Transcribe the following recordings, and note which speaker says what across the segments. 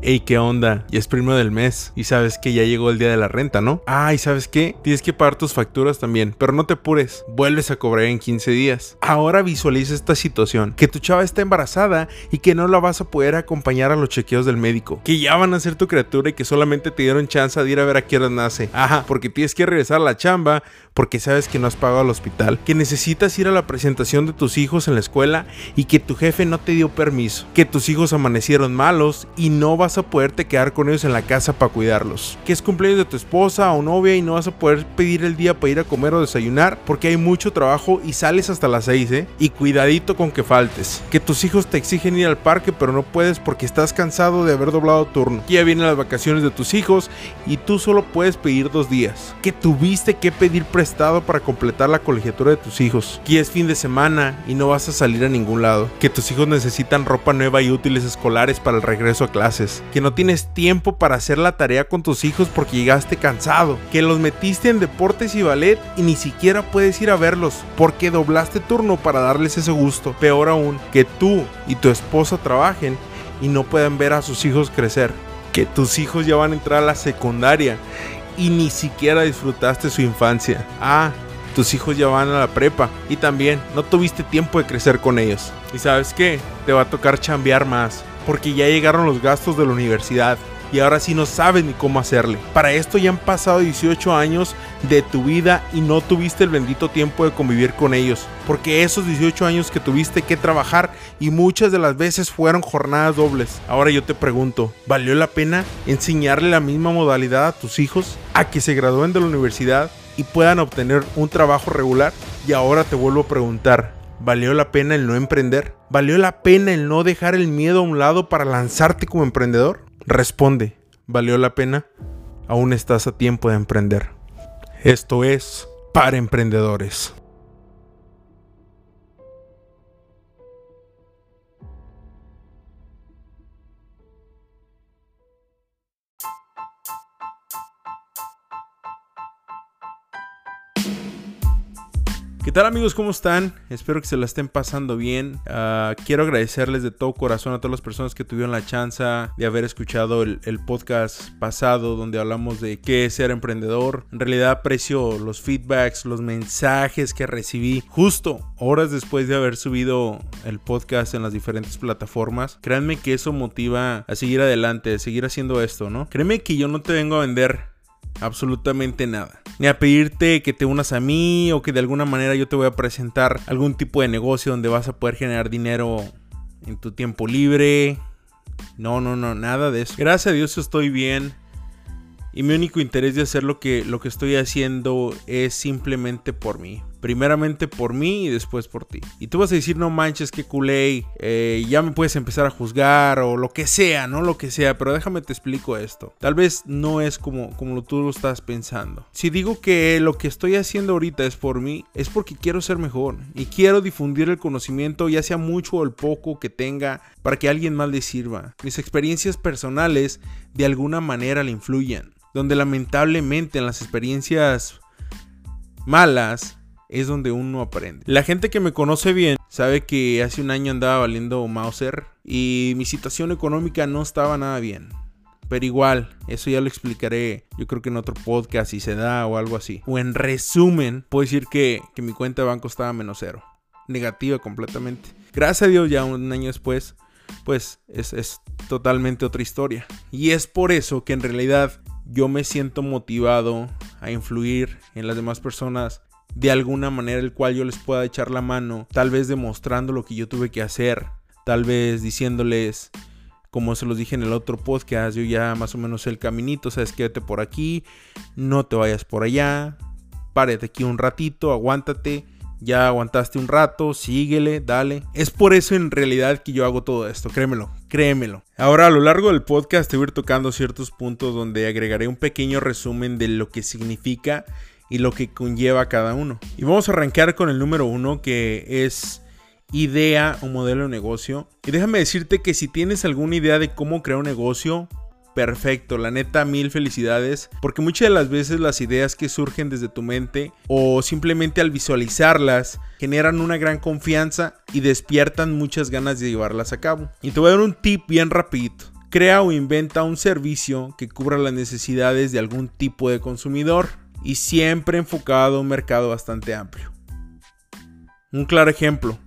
Speaker 1: Ey, ¿qué onda? Ya es primero del mes y sabes que ya llegó el día de la renta, ¿no? Ah, y ¿sabes qué? Tienes que pagar tus facturas también, pero no te apures, vuelves a cobrar en 15 días. Ahora visualiza esta situación, que tu chava está embarazada y que no la vas a poder acompañar a los chequeos del médico, que ya van a ser tu criatura y que solamente te dieron chance de ir a ver a qué hora nace. Ajá, porque tienes que regresar a la chamba porque sabes que no has pagado al hospital, que necesitas ir a la presentación de tus hijos en la escuela y que tu jefe no te dio permiso, que tus hijos amanecieron malos y no vas a poderte quedar con ellos en la casa para cuidarlos, que es cumpleaños de tu esposa o novia y no vas a poder pedir el día para ir a comer o desayunar porque hay mucho trabajo y sales hasta las 6, ¿eh? Y cuidadito con que faltes, que tus hijos te exigen ir al parque pero no puedes porque estás cansado de haber doblado turno, que ya vienen las vacaciones de tus hijos y tú solo puedes pedir dos días, que tuviste que pedir prestado para completar la colegiatura de tus hijos, que es fin de semana y no vas a salir a ningún lado, que tus hijos necesitan ropa nueva y útiles escolares para el regreso a clases, que no tienes tiempo para hacer la tarea con tus hijos porque llegaste cansado, que los metiste en deportes y ballet y ni siquiera puedes ir a verlos porque doblaste turno para darles ese gusto. Peor aún, que tú y tu esposa trabajen y no puedan ver a sus hijos crecer. Que tus hijos ya van a entrar a la secundaria y ni siquiera disfrutaste su infancia. Ah, tus hijos ya van a la prepa y también no tuviste tiempo de crecer con ellos. Y sabes qué, te va a tocar chambear más, porque ya llegaron los gastos de la universidad y ahora sí no sabes ni cómo hacerle. Para esto ya han pasado 18 años de tu vida y no tuviste el bendito tiempo de convivir con ellos. Porque esos 18 años que tuviste que trabajar y muchas de las veces fueron jornadas dobles. Ahora yo te pregunto, ¿valió la pena enseñarle la misma modalidad a tus hijos a que se gradúen de la universidad y puedan obtener un trabajo regular? Y ahora te vuelvo a preguntar, ¿Valió la pena el no emprender? ¿Valió la pena el no dejar el miedo a un lado para lanzarte como emprendedor? Responde, ¿valió la pena? Aún estás a tiempo de emprender. Esto es para emprendedores. Tal amigos? ¿Cómo están? Espero que se la estén pasando bien. Ah, quiero agradecerles de todo corazón a todas las personas que tuvieron la chance de haber escuchado el, podcast pasado donde hablamos de qué es ser emprendedor. En realidad aprecio los feedbacks, los mensajes que recibí justo horas después de haber subido el podcast en las diferentes plataformas. Créanme que eso motiva a seguir adelante, a seguir haciendo esto, ¿no? Créeme que yo no te vengo a vender absolutamente nada. Ni a pedirte que te unas a mí o que de alguna manera yo te voy a presentar algún tipo de negocio donde vas a poder generar dinero en tu tiempo libre. No, no, no, nada de eso. Gracias a Dios estoy bien. Y mi único interés de hacer lo que, lo que estoy haciendo es simplemente por mí. Primeramente por mí y después por ti. Y tú vas a decir, no manches, que culé, eh, ya me puedes empezar a juzgar o lo que sea, ¿no? Lo que sea, pero déjame te explico esto. Tal vez no es como, como tú lo estás pensando. Si digo que lo que estoy haciendo ahorita es por mí, es porque quiero ser mejor y quiero difundir el conocimiento, ya sea mucho o el poco que tenga, para que alguien más le sirva. Mis experiencias personales de alguna manera le influyen. Donde lamentablemente en las experiencias malas es donde uno aprende. La gente que me conoce bien sabe que hace un año andaba valiendo Mauser y mi situación económica no estaba nada bien. Pero igual, eso ya lo explicaré, yo creo que en otro podcast si se da o algo así. O en resumen, puedo decir que, mi cuenta de banco estaba menos cero. Negativa completamente. Gracias a Dios ya un año después, pues es, es totalmente otra historia. Y es por eso que en realidad yo me siento motivado a influir en las demás personas de alguna manera el cual yo les pueda echar la mano, tal vez demostrando lo que yo tuve que hacer, tal vez diciéndoles, como se los dije en el otro podcast, yo ya más o menos el caminito, sabes, quédate por aquí, no te vayas por allá, párate aquí un ratito, aguántate, ya aguantaste un rato, síguele, dale. Es por eso en realidad que yo hago todo esto, créemelo, créemelo. Ahora a lo largo del podcast te voy a ir tocando ciertos puntos donde agregaré un pequeño resumen de lo que significa y lo que conlleva cada uno. Y vamos a arrancar con el número uno que es idea o modelo de negocio. Y déjame decirte que si tienes alguna idea de cómo crear un negocio, perfecto, la neta mil felicidades, porque muchas de las veces las ideas que surgen desde tu mente o simplemente al visualizarlas generan una gran confianza y despiertan muchas ganas de llevarlas a cabo. Y te voy a dar un tip bien rapidito. crea o inventa un servicio que cubra las necesidades de algún tipo de consumidor y siempre enfocado a un mercado bastante amplio. Un claro ejemplo,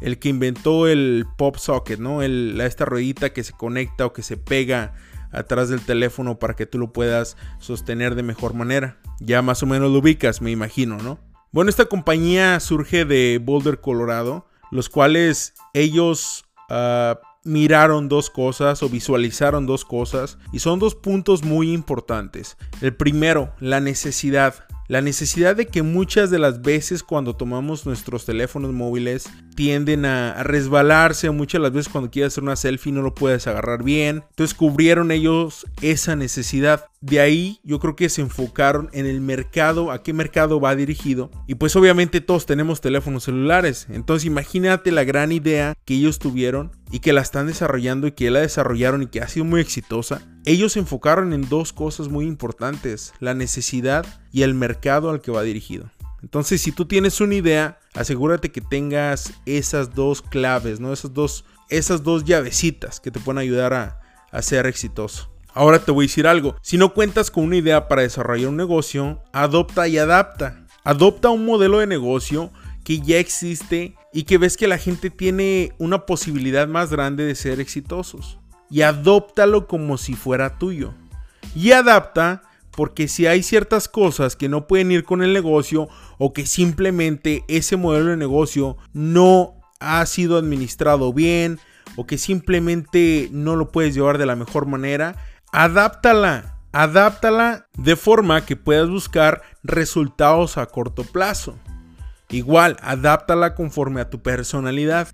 Speaker 1: el que inventó el pop socket, ¿no? esta ruedita que se conecta o que se pega atrás del teléfono para que tú lo puedas sostener de mejor manera. Ya más o menos lo ubicas, me imagino, ¿no? Bueno, esta compañía surge de Boulder, Colorado, los cuales ellos uh, miraron dos cosas o visualizaron dos cosas y son dos puntos muy importantes. El primero, la necesidad. La necesidad de que muchas de las veces cuando tomamos nuestros teléfonos móviles tienden a, resbalarse, muchas de las veces cuando quieres hacer una selfie no lo puedes agarrar bien. Entonces cubrieron ellos esa necesidad. De ahí yo creo que se enfocaron en el mercado, a qué mercado va dirigido. Y pues obviamente todos tenemos teléfonos celulares. Entonces imagínate la gran idea que ellos tuvieron y que la están desarrollando y que la desarrollaron y que ha sido muy exitosa. Ellos se enfocaron en dos cosas muy importantes, la necesidad y el mercado al que va dirigido. Entonces, si tú tienes una idea, asegúrate que tengas esas dos claves, ¿no? Esas dos, esas dos llavecitas que te pueden ayudar a, a ser exitoso. Ahora te voy a decir algo. Si no cuentas con una idea para desarrollar un negocio, adopta y adapta. Adopta un modelo de negocio que ya existe y que ves que la gente tiene una posibilidad más grande de ser exitosos. Y adóptalo como si fuera tuyo. Y adapta porque si hay ciertas cosas que no pueden ir con el negocio o que simplemente ese modelo de negocio no ha sido administrado bien o que simplemente no lo puedes llevar de la mejor manera, adáptala. Adáptala de forma que puedas buscar resultados a corto plazo. Igual, adáptala conforme a tu personalidad.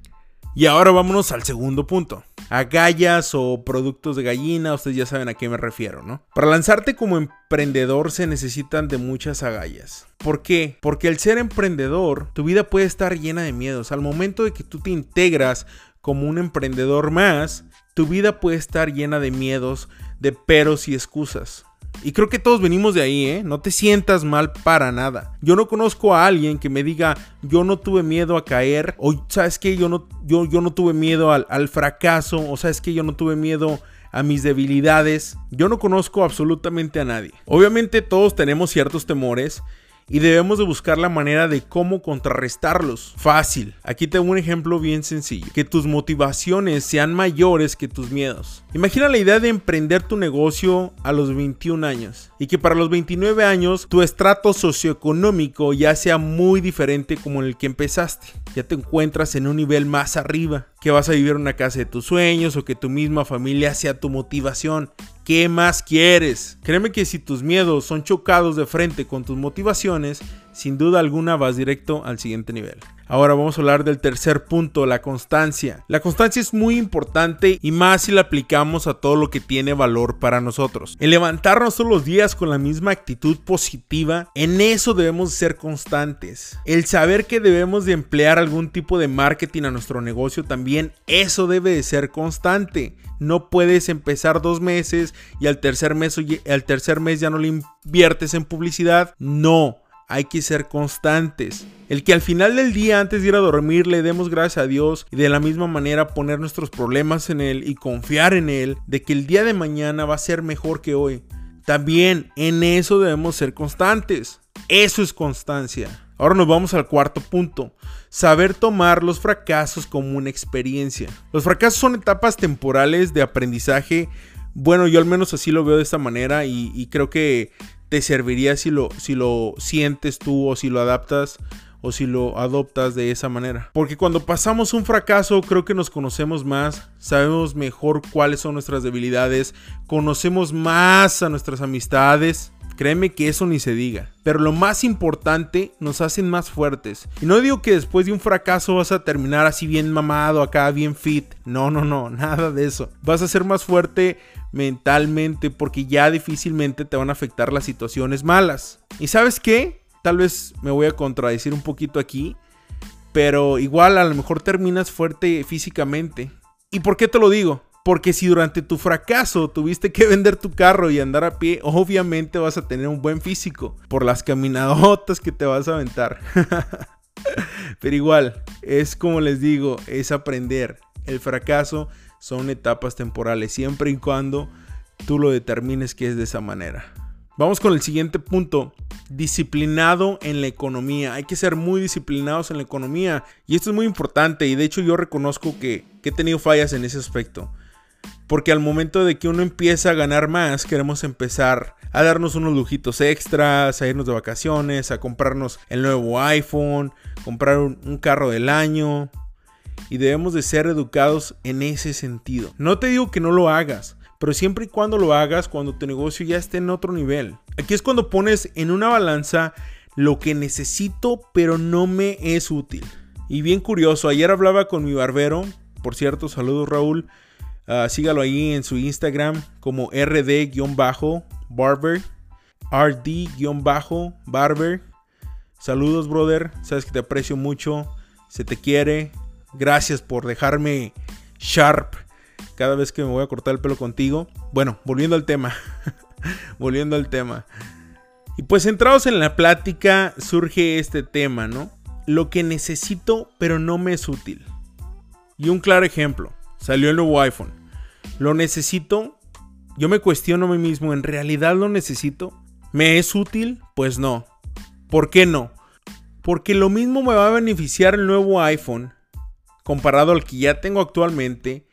Speaker 1: Y ahora vámonos al segundo punto. Agallas o productos de gallina, ustedes ya saben a qué me refiero, ¿no? Para lanzarte como emprendedor se necesitan de muchas agallas. ¿Por qué? Porque al ser emprendedor, tu vida puede estar llena de miedos. Al momento de que tú te integras como un emprendedor más, tu vida puede estar llena de miedos, de peros y excusas. Y creo que todos venimos de ahí, ¿eh? No te sientas mal para nada. Yo no conozco a alguien que me diga, yo no tuve miedo a caer, o sabes que yo no, yo, yo no tuve miedo al, al fracaso, o sabes que yo no tuve miedo a mis debilidades. Yo no conozco absolutamente a nadie. Obviamente todos tenemos ciertos temores y debemos de buscar la manera de cómo contrarrestarlos. Fácil. Aquí tengo un ejemplo bien sencillo. Que tus motivaciones sean mayores que tus miedos. Imagina la idea de emprender tu negocio a los 21 años y que para los 29 años tu estrato socioeconómico ya sea muy diferente como el que empezaste. Ya te encuentras en un nivel más arriba, que vas a vivir una casa de tus sueños o que tu misma familia sea tu motivación. ¿Qué más quieres? Créeme que si tus miedos son chocados de frente con tus motivaciones, sin duda alguna vas directo al siguiente nivel. Ahora vamos a hablar del tercer punto, la constancia. La constancia es muy importante y más si la aplicamos a todo lo que tiene valor para nosotros. En levantarnos todos los días con la misma actitud positiva, en eso debemos ser constantes. El saber que debemos de emplear algún tipo de marketing a nuestro negocio también, eso debe de ser constante. No puedes empezar dos meses y al tercer mes, al tercer mes ya no le inviertes en publicidad. No hay que ser constantes. El que al final del día, antes de ir a dormir, le demos gracias a Dios y de la misma manera poner nuestros problemas en Él y confiar en Él de que el día de mañana va a ser mejor que hoy. También en eso debemos ser constantes. Eso es constancia. Ahora nos vamos al cuarto punto. Saber tomar los fracasos como una experiencia. Los fracasos son etapas temporales de aprendizaje. Bueno, yo al menos así lo veo de esta manera y, y creo que te serviría si lo, si lo sientes tú o si lo adaptas o si lo adoptas de esa manera. Porque cuando pasamos un fracaso creo que nos conocemos más, sabemos mejor cuáles son nuestras debilidades, conocemos más a nuestras amistades. Créeme que eso ni se diga. Pero lo más importante, nos hacen más fuertes. Y no digo que después de un fracaso vas a terminar así bien mamado, acá bien fit. No, no, no, nada de eso. Vas a ser más fuerte mentalmente porque ya difícilmente te van a afectar las situaciones malas. ¿Y sabes qué? Tal vez me voy a contradecir un poquito aquí, pero igual a lo mejor terminas fuerte físicamente. ¿Y por qué te lo digo? Porque si durante tu fracaso tuviste que vender tu carro y andar a pie, obviamente vas a tener un buen físico por las caminadotas que te vas a aventar. Pero igual, es como les digo, es aprender. El fracaso son etapas temporales, siempre y cuando tú lo determines que es de esa manera. Vamos con el siguiente punto. Disciplinado en la economía. Hay que ser muy disciplinados en la economía. Y esto es muy importante. Y de hecho yo reconozco que, he tenido fallas en ese aspecto. Porque al momento de que uno empieza a ganar más, queremos empezar a darnos unos lujitos extras, a irnos de vacaciones, a comprarnos el nuevo iPhone, comprar un carro del año. Y debemos de ser educados en ese sentido. No te digo que no lo hagas pero siempre y cuando lo hagas cuando tu negocio ya esté en otro nivel. Aquí es cuando pones en una balanza lo que necesito pero no me es útil. Y bien curioso, ayer hablaba con mi barbero, por cierto, saludos Raúl, uh, sígalo ahí en su Instagram como rd-barber, rd-barber. Saludos brother, sabes que te aprecio mucho, se te quiere, gracias por dejarme sharp cada vez que me voy a cortar el pelo contigo. Bueno, volviendo al tema. volviendo al tema. Y pues centrados en la plática surge este tema, ¿no? Lo que necesito pero no me es útil. Y un claro ejemplo, salió el nuevo iPhone. ¿Lo necesito? Yo me cuestiono a mí mismo, ¿en realidad lo necesito? ¿Me es útil? Pues no. ¿Por qué no? Porque lo mismo me va a beneficiar el nuevo iPhone comparado al que ya tengo actualmente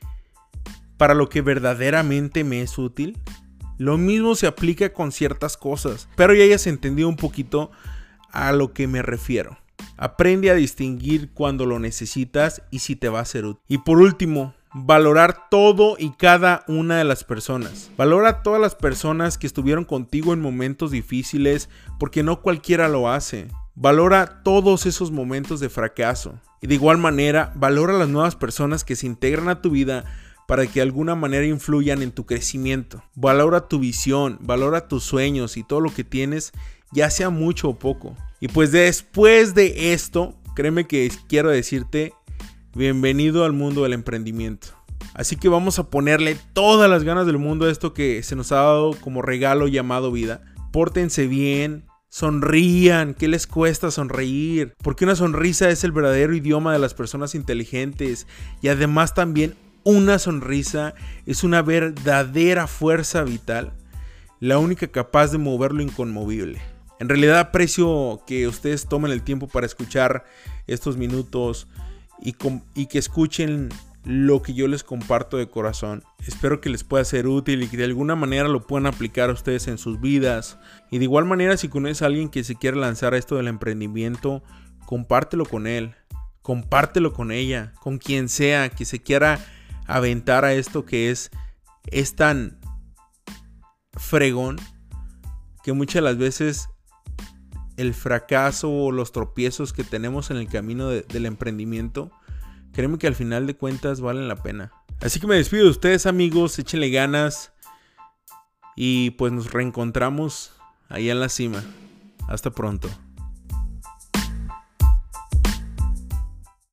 Speaker 1: para lo que verdaderamente me es útil. Lo mismo se aplica con ciertas cosas, pero ya hayas entendido un poquito a lo que me refiero. Aprende a distinguir cuando lo necesitas y si te va a ser útil. Y por último, valorar todo y cada una de las personas. Valora a todas las personas que estuvieron contigo en momentos difíciles porque no cualquiera lo hace. Valora todos esos momentos de fracaso. Y de igual manera, valora a las nuevas personas que se integran a tu vida para que de alguna manera influyan en tu crecimiento. Valora tu visión, valora tus sueños y todo lo que tienes, ya sea mucho o poco. Y pues después de esto, créeme que quiero decirte, bienvenido al mundo del emprendimiento. Así que vamos a ponerle todas las ganas del mundo a esto que se nos ha dado como regalo llamado vida. Pórtense bien, Sonrían, ¿qué les cuesta sonreír? Porque una sonrisa es el verdadero idioma de las personas inteligentes y además también una sonrisa es una verdadera fuerza vital, la única capaz de mover lo inconmovible. En realidad aprecio que ustedes tomen el tiempo para escuchar estos minutos y, que escuchen lo que yo les comparto de corazón. Espero que les pueda ser útil y que de alguna manera lo puedan aplicar a ustedes en sus vidas. Y de igual manera si conoces a alguien que se quiere lanzar a esto del emprendimiento, compártelo con él, compártelo con ella, con quien sea que se quiera aventar a esto que es, es tan fregón que muchas las veces el fracaso o los tropiezos que tenemos en el camino del emprendimiento, créeme que al final de cuentas valen la pena. Así que me despido de ustedes amigos, échenle ganas y pues nos reencontramos ahí en la cima. Hasta pronto.